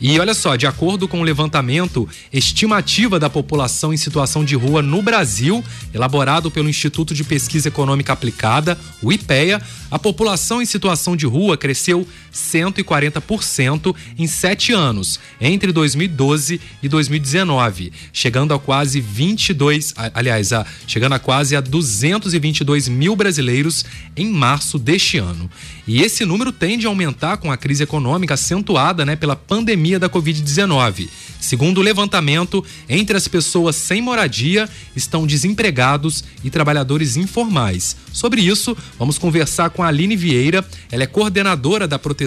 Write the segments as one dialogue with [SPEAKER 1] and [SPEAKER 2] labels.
[SPEAKER 1] E olha só, de acordo com o levantamento estimativa da população em situação de rua no Brasil, elaborado pelo Instituto de Pesquisa Econômica Aplicada, o IPEA, a população em situação de rua cresceu 140% em sete anos, entre 2012 e 2019, chegando a quase 22, aliás, a, chegando a quase a 222 mil brasileiros em março deste ano. E esse número tende a aumentar com a crise econômica acentuada né, pela pandemia da Covid-19. Segundo o levantamento, entre as pessoas sem moradia estão desempregados e trabalhadores informais. Sobre isso, vamos conversar com a Aline Vieira. Ela é coordenadora da proteção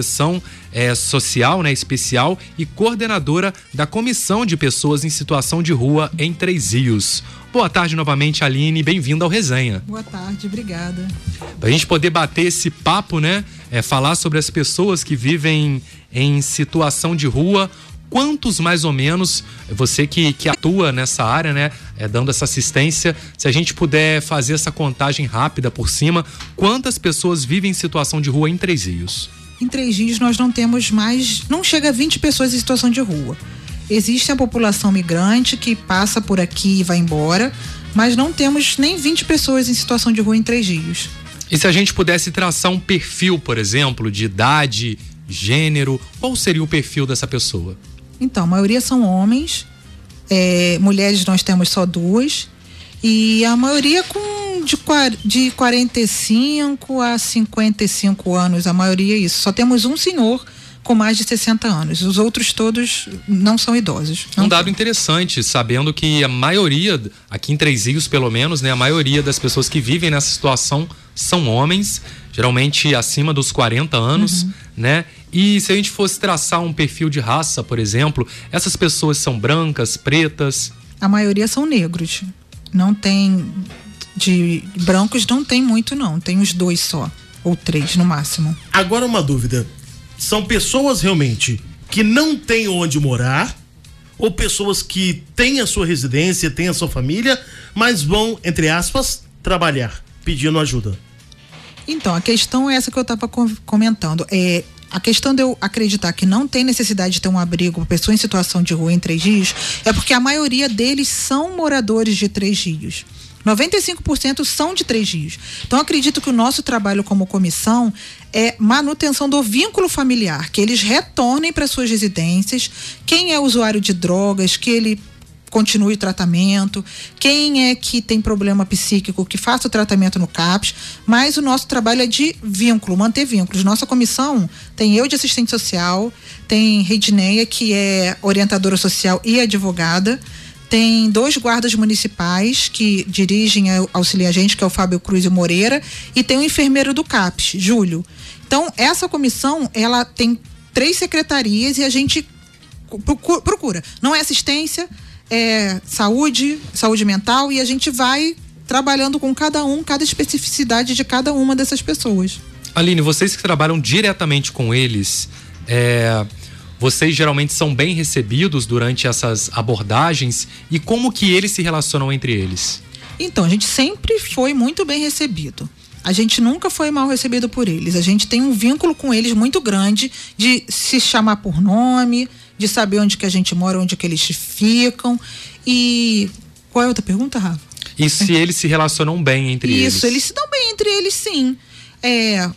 [SPEAKER 1] é, social né, especial e coordenadora da Comissão de Pessoas em Situação de Rua em Três Rios. Boa tarde novamente, Aline. Bem-vinda ao Resenha.
[SPEAKER 2] Boa tarde, obrigada.
[SPEAKER 1] Para a gente poder bater esse papo, né? É, falar sobre as pessoas que vivem em situação de rua quantos mais ou menos, você que, que atua nessa área, né, é, dando essa assistência, se a gente puder fazer essa contagem rápida por cima, quantas pessoas vivem em situação de rua em Três Rios?
[SPEAKER 2] Em Três Rios nós não temos mais, não chega a 20 pessoas em situação de rua. Existe a população migrante que passa por aqui e vai embora, mas não temos nem 20 pessoas em situação de rua em Três Rios.
[SPEAKER 1] E se a gente pudesse traçar um perfil, por exemplo, de idade, gênero, qual seria o perfil dessa pessoa?
[SPEAKER 2] Então, a maioria são homens, é, mulheres nós temos só duas, e a maioria com de, de 45 a 55 anos, a maioria é isso. Só temos um senhor com mais de 60 anos. Os outros todos não são idosos.
[SPEAKER 1] Não um dado tem. interessante, sabendo que a maioria, aqui em Três Rios pelo menos, né, a maioria das pessoas que vivem nessa situação são homens, geralmente acima dos 40 anos, uhum. né? E se a gente fosse traçar um perfil de raça, por exemplo, essas pessoas são brancas, pretas?
[SPEAKER 2] A maioria são negros. Não tem de brancos não tem muito não, tem os dois só ou três no máximo.
[SPEAKER 3] Agora uma dúvida, são pessoas realmente que não têm onde morar ou pessoas que têm a sua residência, têm a sua família, mas vão, entre aspas, trabalhar, pedindo ajuda?
[SPEAKER 2] Então, a questão é essa que eu estava comentando. É, a questão de eu acreditar que não tem necessidade de ter um abrigo para pessoa em situação de rua em Três Rios é porque a maioria deles são moradores de Três Rios. 95% são de Três Rios. Então, acredito que o nosso trabalho como comissão é manutenção do vínculo familiar, que eles retornem para suas residências. Quem é usuário de drogas, que ele continue o tratamento, quem é que tem problema psíquico, que faça o tratamento no CAPS, mas o nosso trabalho é de vínculo, manter vínculos. Nossa comissão tem eu de assistente social, tem Redneia, que é orientadora social e advogada, tem dois guardas municipais que dirigem auxiliar a gente, que é o Fábio Cruz e Moreira, e tem o um enfermeiro do CAPS, Júlio. Então, essa comissão, ela tem três secretarias e a gente procura. Não é assistência, é saúde, saúde mental, e a gente vai trabalhando com cada um, cada especificidade de cada uma dessas pessoas.
[SPEAKER 1] Aline, vocês que trabalham diretamente com eles, é, vocês geralmente são bem recebidos durante essas abordagens e como que eles se relacionam entre eles?
[SPEAKER 2] Então, a gente sempre foi muito bem recebido. A gente nunca foi mal recebido por eles. A gente tem um vínculo com eles muito grande de se chamar por nome, de saber onde que a gente mora, onde que eles ficam. E qual é a outra pergunta, Rafa?
[SPEAKER 1] E se eles se relacionam bem entre
[SPEAKER 2] Isso,
[SPEAKER 1] eles?
[SPEAKER 2] Isso, eles se dão bem entre eles, sim. É,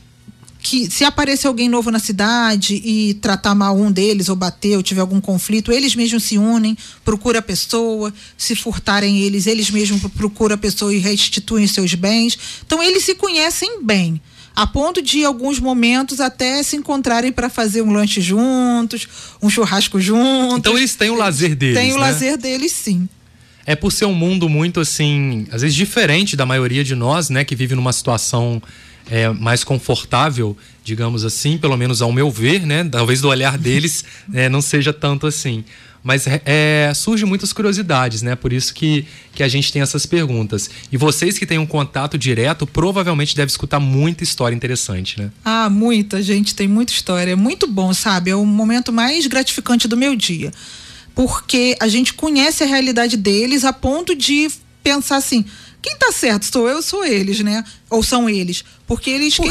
[SPEAKER 2] que se aparecer alguém novo na cidade e tratar mal um deles ou bater ou tiver algum conflito, eles mesmos se unem, procura a pessoa, se furtarem eles, eles mesmos procuram a pessoa e restituem seus bens. Então eles se conhecem bem a ponto de alguns momentos até se encontrarem para fazer um lanche juntos, um churrasco juntos.
[SPEAKER 1] Então eles têm o lazer deles.
[SPEAKER 2] Tem o
[SPEAKER 1] né?
[SPEAKER 2] lazer deles, sim.
[SPEAKER 1] É por ser um mundo muito assim, às vezes diferente da maioria de nós, né, que vive numa situação é, mais confortável, digamos assim, pelo menos ao meu ver, né? Talvez do olhar deles é, não seja tanto assim. Mas é, surge muitas curiosidades, né? Por isso que, que a gente tem essas perguntas. E vocês que têm um contato direto, provavelmente devem escutar muita história interessante, né?
[SPEAKER 2] Ah, muita, gente, tem muita história. É muito bom, sabe? É o momento mais gratificante do meu dia. Porque a gente conhece a realidade deles a ponto de pensar assim quem tá certo? Sou eu ou sou eles, né? Ou são eles? Porque eles,
[SPEAKER 3] Por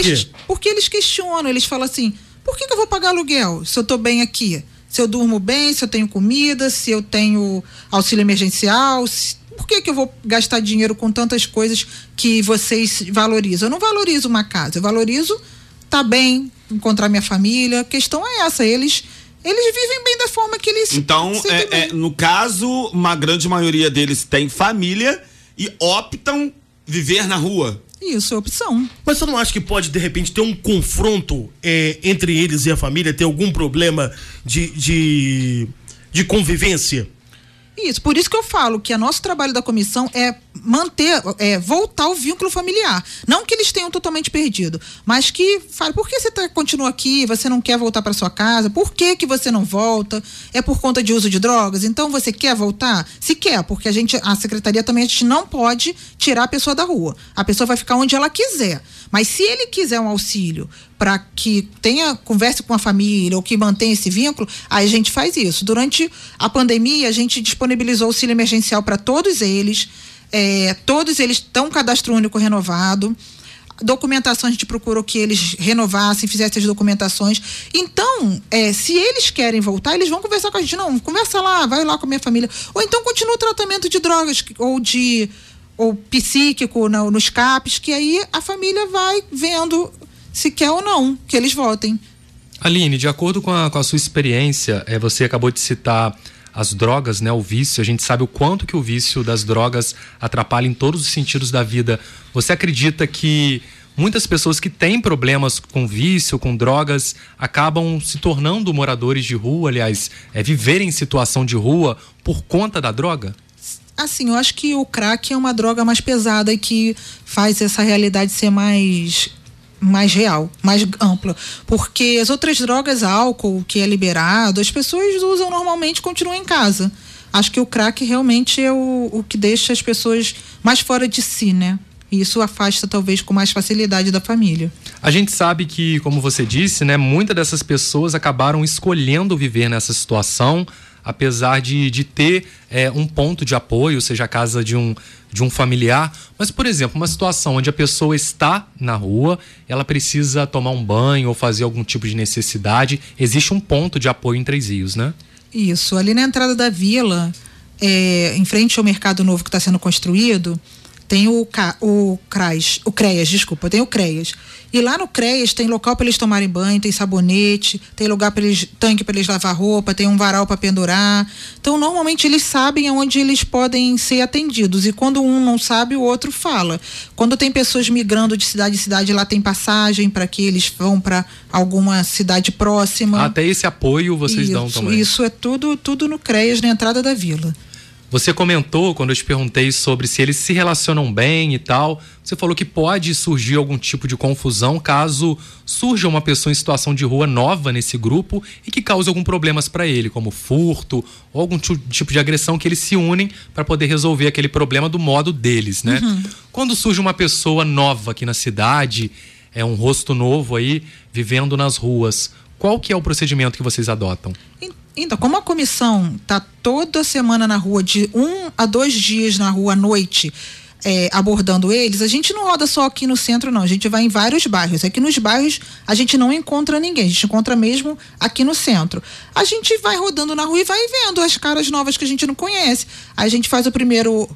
[SPEAKER 2] porque eles questionam, eles falam assim: por que, que eu vou pagar aluguel se eu tô bem aqui? se eu durmo bem, se eu tenho comida, se eu tenho auxílio emergencial, se, por que, que eu vou gastar dinheiro com tantas coisas que vocês valorizam? Eu não valorizo uma casa, eu valorizo estar tá bem, encontrar minha família. A questão é essa, eles eles vivem bem da forma que eles.
[SPEAKER 4] Então, é, é, no caso, uma grande maioria deles tem família e optam viver na rua.
[SPEAKER 2] Isso é opção.
[SPEAKER 3] Mas você não acha que pode, de repente, ter um confronto é, entre eles e a família, ter algum problema de, de, de convivência?
[SPEAKER 2] Isso, por isso que eu falo que o nosso trabalho da comissão é manter, é voltar o vínculo familiar. Não que eles tenham totalmente perdido, mas que fale, por que você tá, continua aqui, você não quer voltar para sua casa, por que que você não volta? É por conta de uso de drogas? Então você quer voltar? Se quer, porque a gente, a secretaria também, a gente não pode tirar a pessoa da rua. A pessoa vai ficar onde ela quiser. Mas se ele quiser um auxílio para que tenha converse com a família ou que mantenha esse vínculo, aí a gente faz isso. Durante a pandemia, a gente disponibilizou auxílio emergencial para todos eles. É, todos eles estão cadastro único renovado. Documentação a gente procurou que eles renovassem, fizessem as documentações. Então, é, se eles querem voltar, eles vão conversar com a gente. Não, conversa lá, vai lá com a minha família. Ou então continua o tratamento de drogas ou de ou psíquico no, nos CAPs, que aí a família vai vendo se quer ou não que eles votem.
[SPEAKER 1] Aline, de acordo com a, com a sua experiência, é, você acabou de citar as drogas, né, o vício, a gente sabe o quanto que o vício das drogas atrapalha em todos os sentidos da vida. Você acredita que muitas pessoas que têm problemas com vício, com drogas, acabam se tornando moradores de rua, aliás, é, viverem em situação de rua por conta da droga?
[SPEAKER 2] Assim, eu acho que o crack é uma droga mais pesada e que faz essa realidade ser mais mais real, mais ampla, porque as outras drogas, álcool que é liberado, as pessoas usam normalmente, continuam em casa. Acho que o crack realmente é o, o que deixa as pessoas mais fora de si, né? E isso afasta talvez com mais facilidade da família.
[SPEAKER 1] A gente sabe que, como você disse, né, muitas dessas pessoas acabaram escolhendo viver nessa situação, apesar de, de ter é, um ponto de apoio, seja a casa de um, de um familiar. Mas, por exemplo, uma situação onde a pessoa está na rua, ela precisa tomar um banho ou fazer algum tipo de necessidade, existe um ponto de apoio em Três Rios, né?
[SPEAKER 2] Isso. Ali na entrada da vila, é, em frente ao mercado novo que está sendo construído, tem o, o CRAS, o CREAS, desculpa, tem o CREAS. E lá no CREAS tem local para eles tomarem banho, tem sabonete, tem lugar para eles, tanque para eles lavar roupa, tem um varal para pendurar. Então, normalmente eles sabem aonde eles podem ser atendidos. E quando um não sabe, o outro fala. Quando tem pessoas migrando de cidade em cidade, lá tem passagem para que eles vão para alguma cidade próxima.
[SPEAKER 1] Até esse apoio vocês
[SPEAKER 2] isso,
[SPEAKER 1] dão também.
[SPEAKER 2] Isso é tudo, tudo no CREAS, na entrada da vila.
[SPEAKER 1] Você comentou quando eu te perguntei sobre se eles se relacionam bem e tal. Você falou que pode surgir algum tipo de confusão caso surja uma pessoa em situação de rua nova nesse grupo e que cause algum problemas para ele, como furto ou algum tipo de agressão que eles se unem para poder resolver aquele problema do modo deles, né? Uhum. Quando surge uma pessoa nova aqui na cidade, é um rosto novo aí vivendo nas ruas, qual que é o procedimento que vocês adotam?
[SPEAKER 2] Então, como a comissão está toda semana na rua, de um a dois dias na rua à noite, é, abordando eles, a gente não roda só aqui no centro, não. A gente vai em vários bairros. Aqui nos bairros a gente não encontra ninguém, a gente encontra mesmo aqui no centro. A gente vai rodando na rua e vai vendo as caras novas que a gente não conhece. Aí a gente faz o primeiro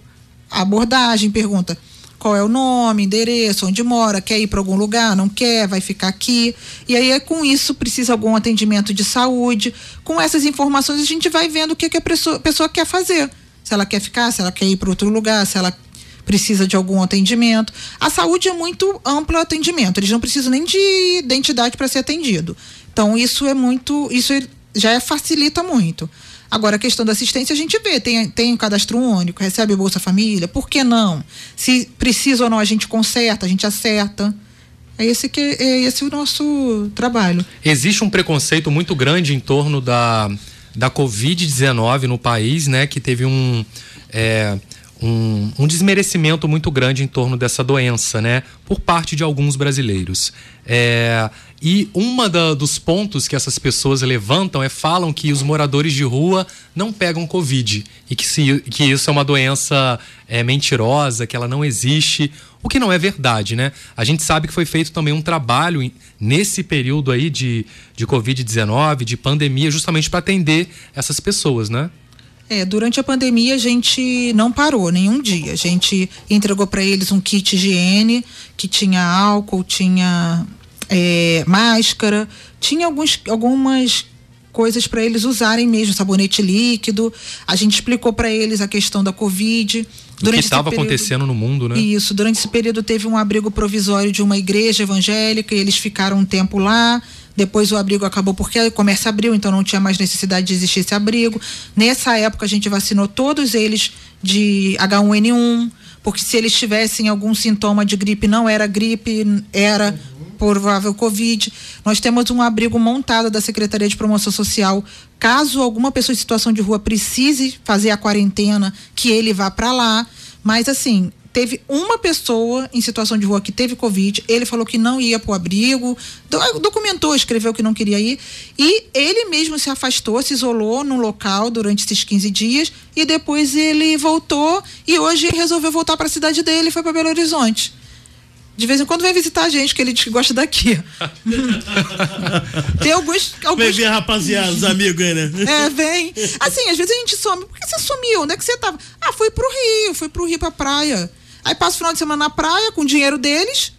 [SPEAKER 2] abordagem, pergunta qual é o nome, endereço, onde mora, quer ir para algum lugar, não quer, vai ficar aqui. E aí, com isso, precisa algum atendimento de saúde. Com essas informações, a gente vai vendo o que, que a pessoa, pessoa quer fazer. Se ela quer ficar, se ela quer ir para outro lugar, se ela precisa de algum atendimento. A saúde é muito amplo atendimento, eles não precisam nem de identidade para ser atendido. Então, isso é muito. Isso já é, facilita muito. Agora, a questão da assistência a gente vê, tem, tem cadastro único, recebe Bolsa Família, por que não? Se precisa ou não, a gente conserta, a gente acerta. É esse que é esse o nosso trabalho.
[SPEAKER 1] Existe um preconceito muito grande em torno da, da Covid-19 no país, né? Que teve um. É, um, um, desmerecimento muito grande em torno dessa doença, né? Por parte de alguns brasileiros. É, e uma dos pontos que essas pessoas levantam é falam que os moradores de rua não pegam Covid e que, se, que isso é uma doença é, mentirosa, que ela não existe, o que não é verdade, né? A gente sabe que foi feito também um trabalho nesse período aí de, de Covid-19, de pandemia, justamente para atender essas pessoas, né?
[SPEAKER 2] É, durante a pandemia a gente não parou nenhum dia. A gente entregou para eles um kit higiene que tinha álcool, tinha é, máscara, tinha alguns, algumas coisas para eles usarem mesmo, sabonete líquido. A gente explicou para eles a questão da Covid.
[SPEAKER 1] Durante o que estava acontecendo no mundo, né?
[SPEAKER 2] Isso. Durante esse período teve um abrigo provisório de uma igreja evangélica e eles ficaram um tempo lá. Depois o abrigo acabou porque o comércio abriu, então não tinha mais necessidade de existir esse abrigo. Nessa época a gente vacinou todos eles de H1N1, porque se eles tivessem algum sintoma de gripe, não era gripe, era provável Covid. Nós temos um abrigo montado da Secretaria de Promoção Social. Caso alguma pessoa em situação de rua precise fazer a quarentena, que ele vá para lá. Mas assim, teve uma pessoa em situação de rua que teve Covid, ele falou que não ia para o abrigo, documentou, escreveu que não queria ir, e ele mesmo se afastou, se isolou no local durante esses 15 dias, e depois ele voltou, e hoje resolveu voltar para a cidade dele e foi para Belo Horizonte. De vez em quando vem visitar a gente, que ele diz que gosta daqui. Tem alguns. alguns...
[SPEAKER 3] Vem ver, rapaziada, os amigos aí, né?
[SPEAKER 2] É, vem. Assim, às vezes a gente some. Por que você sumiu? Onde é que você tava? Ah, fui pro Rio, fui pro Rio pra praia. Aí passa o final de semana na praia com o dinheiro deles,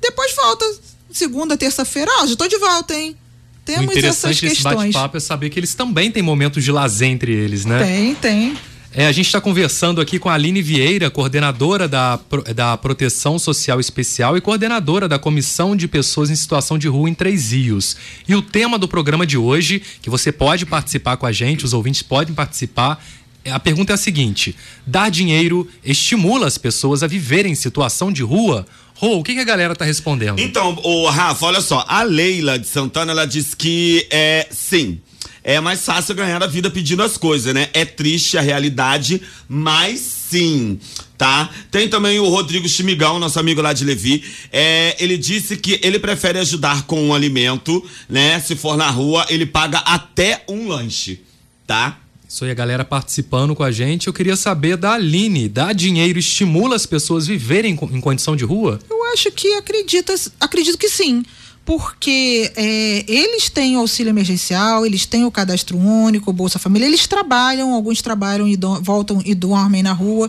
[SPEAKER 2] depois volta. Segunda, terça-feira, ah, já tô de volta, hein?
[SPEAKER 1] Temos o interessante desse bate-papo é saber que eles também têm momentos de lazer entre eles, né?
[SPEAKER 2] Tem, tem.
[SPEAKER 1] É, a gente está conversando aqui com a Aline Vieira, coordenadora da, da Proteção Social Especial e coordenadora da Comissão de Pessoas em Situação de Rua em Três Rios. E o tema do programa de hoje, que você pode participar com a gente, os ouvintes podem participar, a pergunta é a seguinte: dar dinheiro estimula as pessoas a viverem em situação de rua? Rô, o que, que, a galera tá respondendo?
[SPEAKER 4] Então, o Rafa, olha só, a Leila de Santana, ela diz que é sim. É mais fácil ganhar a vida pedindo as coisas, né? É triste a realidade, mas sim tá? Tem também o Rodrigo Chimigão, nosso amigo lá de Levi. É, ele disse que ele prefere ajudar com um alimento, né? Se for na rua, ele paga até um lanche, tá?
[SPEAKER 1] Isso aí, a galera participando com a gente. Eu queria saber da Aline: dá dinheiro estimula as pessoas viverem em condição de rua?
[SPEAKER 2] Eu acho que acredita, acredito que sim. Porque é, eles têm auxílio emergencial, eles têm o cadastro único, Bolsa Família, eles trabalham, alguns trabalham e do, voltam e dormem na rua.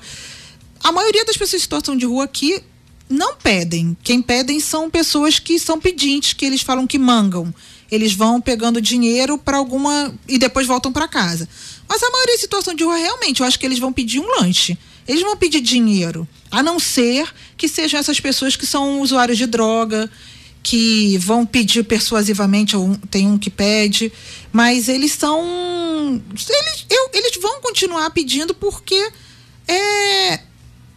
[SPEAKER 2] A maioria das pessoas em situação de rua aqui não pedem. Quem pedem são pessoas que são pedintes, que eles falam que mangam. Eles vão pegando dinheiro para alguma e depois voltam para casa. Mas a maioria em situação de rua, realmente, eu acho que eles vão pedir um lanche. Eles vão pedir dinheiro. A não ser que sejam essas pessoas que são usuários de droga, que vão pedir persuasivamente, ou tem um que pede, mas eles são. Eles, eu, eles vão continuar pedindo porque é,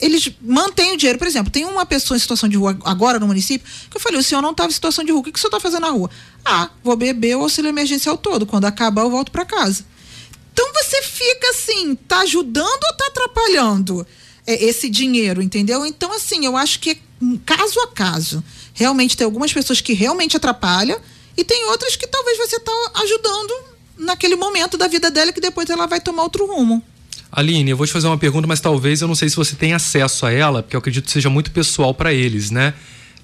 [SPEAKER 2] eles mantêm o dinheiro. Por exemplo, tem uma pessoa em situação de rua agora no município que eu falei: o senhor não estava em situação de rua, o que, que o senhor está fazendo na rua? Ah, vou beber o auxílio emergencial todo. Quando acabar, eu volto para casa. Então você fica assim, tá ajudando ou tá atrapalhando é, esse dinheiro, entendeu? Então, assim, eu acho que é caso a caso. Realmente tem algumas pessoas que realmente atrapalham e tem outras que talvez você tá ajudando naquele momento da vida dela que depois ela vai tomar outro rumo.
[SPEAKER 1] Aline, eu vou te fazer uma pergunta, mas talvez eu não sei se você tem acesso a ela, porque eu acredito que seja muito pessoal para eles, né?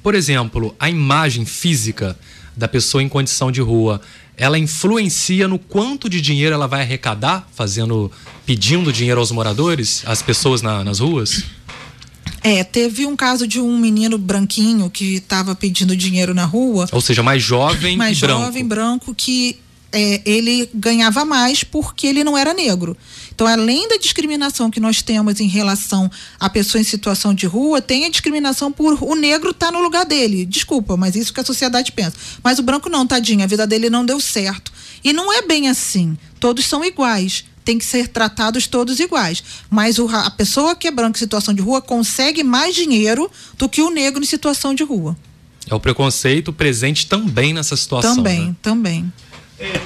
[SPEAKER 1] Por exemplo, a imagem física da pessoa em condição de rua, ela influencia no quanto de dinheiro ela vai arrecadar, fazendo, pedindo dinheiro aos moradores, às pessoas na, nas ruas?
[SPEAKER 2] É, teve um caso de um menino branquinho que estava pedindo dinheiro na rua.
[SPEAKER 1] Ou seja, mais jovem
[SPEAKER 2] mais
[SPEAKER 1] branco.
[SPEAKER 2] Jovem, branco, que é, ele ganhava mais porque ele não era negro. Então, além da discriminação que nós temos em relação a pessoa em situação de rua, tem a discriminação por o negro estar tá no lugar dele. Desculpa, mas isso que a sociedade pensa. Mas o branco não, tadinho, a vida dele não deu certo. E não é bem assim. Todos são iguais tem que ser tratados todos iguais. Mas o, a pessoa que é branca em situação de rua consegue mais dinheiro do que o negro em situação de rua.
[SPEAKER 1] É o preconceito presente também nessa situação.
[SPEAKER 2] Também,
[SPEAKER 1] né?
[SPEAKER 2] também.
[SPEAKER 3] É,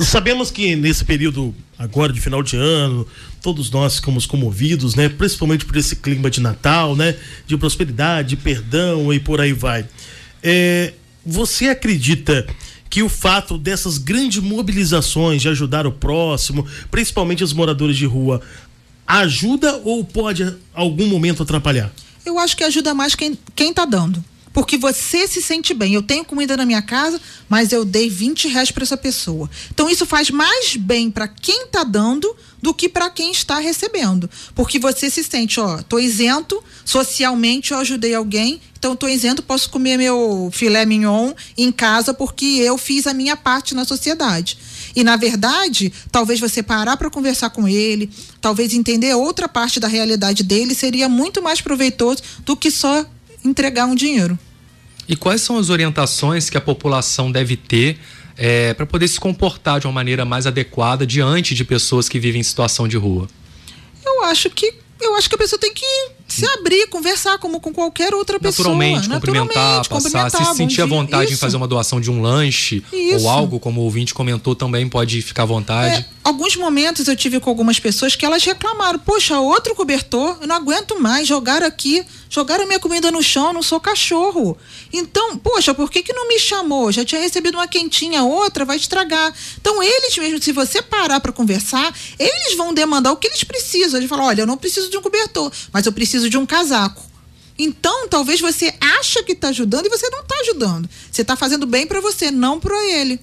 [SPEAKER 3] Sabemos que nesse período agora de final de ano, todos nós ficamos comovidos, né? Principalmente por esse clima de Natal, né? De prosperidade, perdão e por aí vai. É, você acredita que o fato dessas grandes mobilizações de ajudar o próximo, principalmente os moradores de rua, ajuda ou pode algum momento atrapalhar?
[SPEAKER 2] Eu acho que ajuda mais quem, quem tá dando. Porque você se sente bem. Eu tenho comida na minha casa, mas eu dei 20 reais para essa pessoa. Então isso faz mais bem para quem está dando do que para quem está recebendo. Porque você se sente, ó, tô isento, socialmente eu ajudei alguém, então tô isento, posso comer meu filé mignon em casa porque eu fiz a minha parte na sociedade. E na verdade, talvez você parar para conversar com ele, talvez entender outra parte da realidade dele seria muito mais proveitoso do que só entregar um dinheiro.
[SPEAKER 1] E quais são as orientações que a população deve ter é, para poder se comportar de uma maneira mais adequada diante de pessoas que vivem em situação de rua?
[SPEAKER 2] Eu acho que eu acho que a pessoa tem que se abrir, conversar como com qualquer outra pessoa.
[SPEAKER 1] Naturalmente, cumprimentar, passar, se sentir à vontade isso. em fazer uma doação de um lanche isso. ou algo, como o ouvinte comentou, também pode ficar à vontade.
[SPEAKER 2] É, alguns momentos eu tive com algumas pessoas que elas reclamaram, poxa, outro cobertor, eu não aguento mais, jogar aqui Jogaram minha comida no chão, não sou cachorro. Então, poxa, por que, que não me chamou? Já tinha recebido uma quentinha, outra vai estragar. Então, eles mesmo, se você parar para conversar, eles vão demandar o que eles precisam. Eles falam: olha, eu não preciso de um cobertor, mas eu preciso de um casaco. Então, talvez você acha que está ajudando e você não está ajudando. Você está fazendo bem para você, não para ele.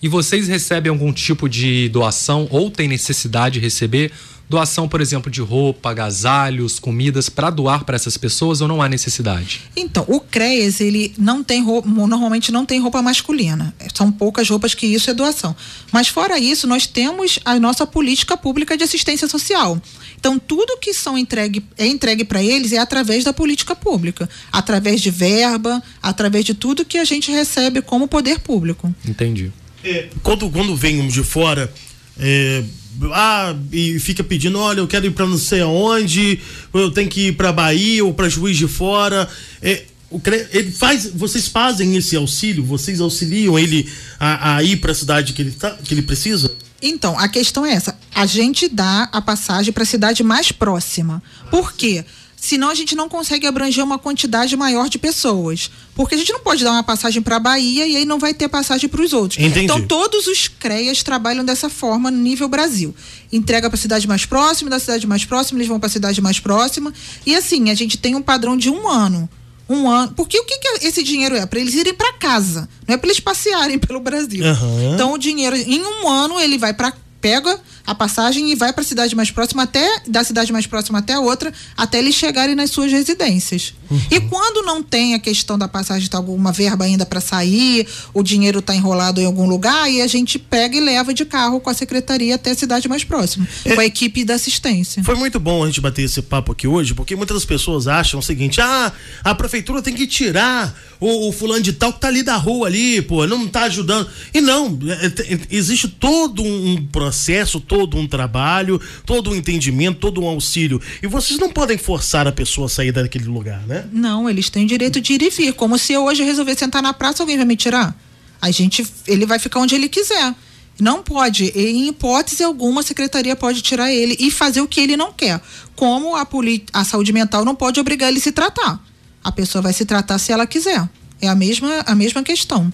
[SPEAKER 1] E vocês recebem algum tipo de doação ou tem necessidade de receber? Doação, por exemplo, de roupa, agasalhos, comidas para doar para essas pessoas ou não há necessidade?
[SPEAKER 2] Então, o CREAS, ele não tem roupa, normalmente não tem roupa masculina. São poucas roupas que isso é doação. Mas fora isso, nós temos a nossa política pública de assistência social. Então, tudo que são entregue, é entregue para eles é através da política pública, através de verba, através de tudo que a gente recebe como poder público.
[SPEAKER 1] Entendi.
[SPEAKER 3] É, quando, quando vem de fora, é, ah, e fica pedindo, olha, eu quero ir para não sei aonde, eu tenho que ir para Bahia ou para Juiz de Fora. É, o, ele faz, vocês fazem esse auxílio, vocês auxiliam ele a, a ir para a cidade que ele, tá, que ele precisa?
[SPEAKER 2] Então, a questão é essa: a gente dá a passagem para a cidade mais próxima. Por quê? Senão a gente não consegue abranger uma quantidade maior de pessoas. Porque a gente não pode dar uma passagem para a Bahia e aí não vai ter passagem para os outros.
[SPEAKER 3] Entendi.
[SPEAKER 2] Então todos os CREAs trabalham dessa forma no nível Brasil. Entrega para a cidade mais próxima, da cidade mais próxima, eles vão para a cidade mais próxima. E assim, a gente tem um padrão de um ano. Um ano. Porque o que, que esse dinheiro é? Para eles irem para casa. Não é para eles passearem pelo Brasil.
[SPEAKER 3] Uhum.
[SPEAKER 2] Então o dinheiro, em um ano, ele vai para. Pega a passagem e vai para a cidade mais próxima até da cidade mais próxima até a outra, até eles chegarem nas suas residências. Uhum. E quando não tem a questão da passagem, tá alguma verba ainda para sair, o dinheiro está enrolado em algum lugar, e a gente pega e leva de carro com a secretaria até a cidade mais próxima, é, com a equipe da assistência.
[SPEAKER 3] Foi muito bom a gente bater esse papo aqui hoje, porque muitas pessoas acham o seguinte: ah, a prefeitura tem que tirar o, o fulano de tal que tá ali da rua ali, pô, não tá ajudando. E não, é, é, existe todo um processo, todo todo um trabalho, todo um entendimento, todo um auxílio. E vocês não podem forçar a pessoa a sair daquele lugar, né?
[SPEAKER 2] Não, eles têm o direito de ir e vir. Como se eu hoje resolver sentar na praça, alguém vai me tirar? A gente, ele vai ficar onde ele quiser. Não pode, em hipótese alguma, a secretaria pode tirar ele e fazer o que ele não quer. Como a, a saúde mental não pode obrigar ele a se tratar. A pessoa vai se tratar se ela quiser. É a mesma, a mesma questão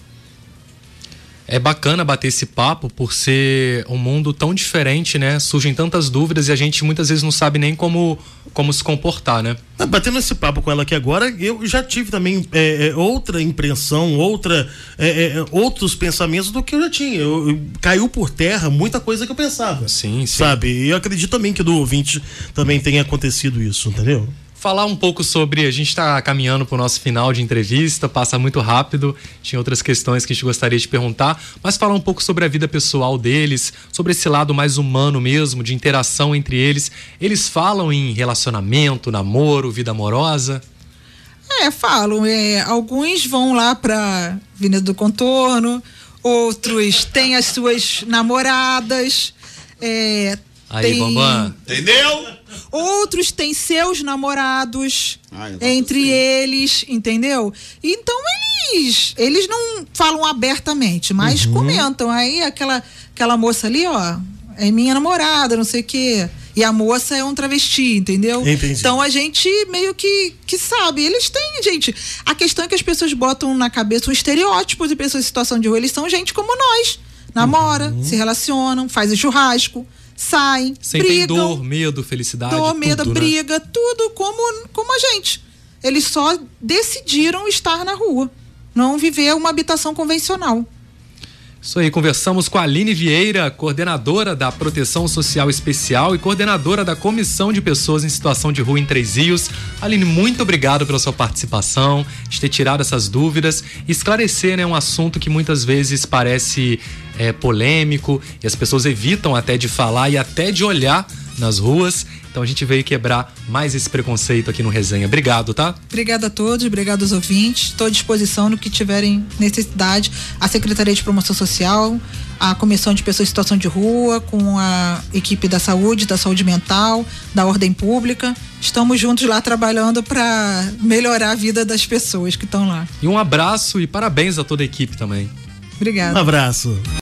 [SPEAKER 1] é bacana bater esse papo por ser um mundo tão diferente, né? Surgem tantas dúvidas e a gente muitas vezes não sabe nem como, como se comportar, né?
[SPEAKER 3] Ah, batendo esse papo com ela aqui agora, eu já tive também é, é, outra impressão, outra, é, é, outros pensamentos do que eu já tinha. Eu, eu, caiu por terra muita coisa que eu pensava.
[SPEAKER 1] Sim, sim.
[SPEAKER 3] Sabe? E eu acredito também que do ouvinte também tenha acontecido isso, entendeu?
[SPEAKER 1] Falar um pouco sobre. A gente está caminhando para o nosso final de entrevista, passa muito rápido. Tinha outras questões que a gente gostaria de perguntar, mas falar um pouco sobre a vida pessoal deles, sobre esse lado mais humano mesmo, de interação entre eles. Eles falam em relacionamento, namoro, vida amorosa?
[SPEAKER 2] É, falam. É, alguns vão lá para Avenida do Contorno, outros têm as suas namoradas. É,
[SPEAKER 4] Aí, tem... Bambam. Entendeu?
[SPEAKER 2] Outros têm seus namorados entre eles, entendeu? Então eles eles não falam abertamente, mas uhum. comentam aí aquela aquela moça ali, ó, é minha namorada, não sei o quê. E a moça é um travesti, entendeu?
[SPEAKER 3] Entendi.
[SPEAKER 2] Então a gente meio que, que sabe. Eles têm, gente. A questão é que as pessoas botam na cabeça um estereótipo de pessoas em situação de rua. Eles são gente como nós. Namora,
[SPEAKER 3] Uhum.
[SPEAKER 2] se relacionam, fazem churrasco, saem,
[SPEAKER 1] Sentem
[SPEAKER 2] brigam.
[SPEAKER 1] dor, medo, felicidade.
[SPEAKER 2] Dor, medo,
[SPEAKER 1] tudo, né?
[SPEAKER 2] briga, tudo como, como a gente. Eles só decidiram estar na rua, não viver uma habitação convencional.
[SPEAKER 1] Isso aí, conversamos com a Aline Vieira, coordenadora da Proteção Social Especial e coordenadora da Comissão de Pessoas em Situação de Rua em Três Rios. Aline, muito obrigado pela sua participação, de ter tirado essas dúvidas esclarecer né, um assunto que muitas vezes parece é, polêmico e as pessoas evitam até de falar e até de olhar nas ruas. Então a gente veio quebrar mais esse preconceito aqui no Resenha. Obrigado, tá?
[SPEAKER 2] Obrigada a todos, obrigado aos ouvintes. Estou à disposição no que tiverem necessidade. A Secretaria de Promoção Social, a Comissão de Pessoas em Situação de Rua, com a equipe da saúde, da saúde mental, da ordem pública. Estamos juntos lá trabalhando para melhorar a vida das pessoas que estão lá.
[SPEAKER 1] E um abraço e parabéns a toda a equipe também.
[SPEAKER 2] Obrigada.
[SPEAKER 3] Um abraço.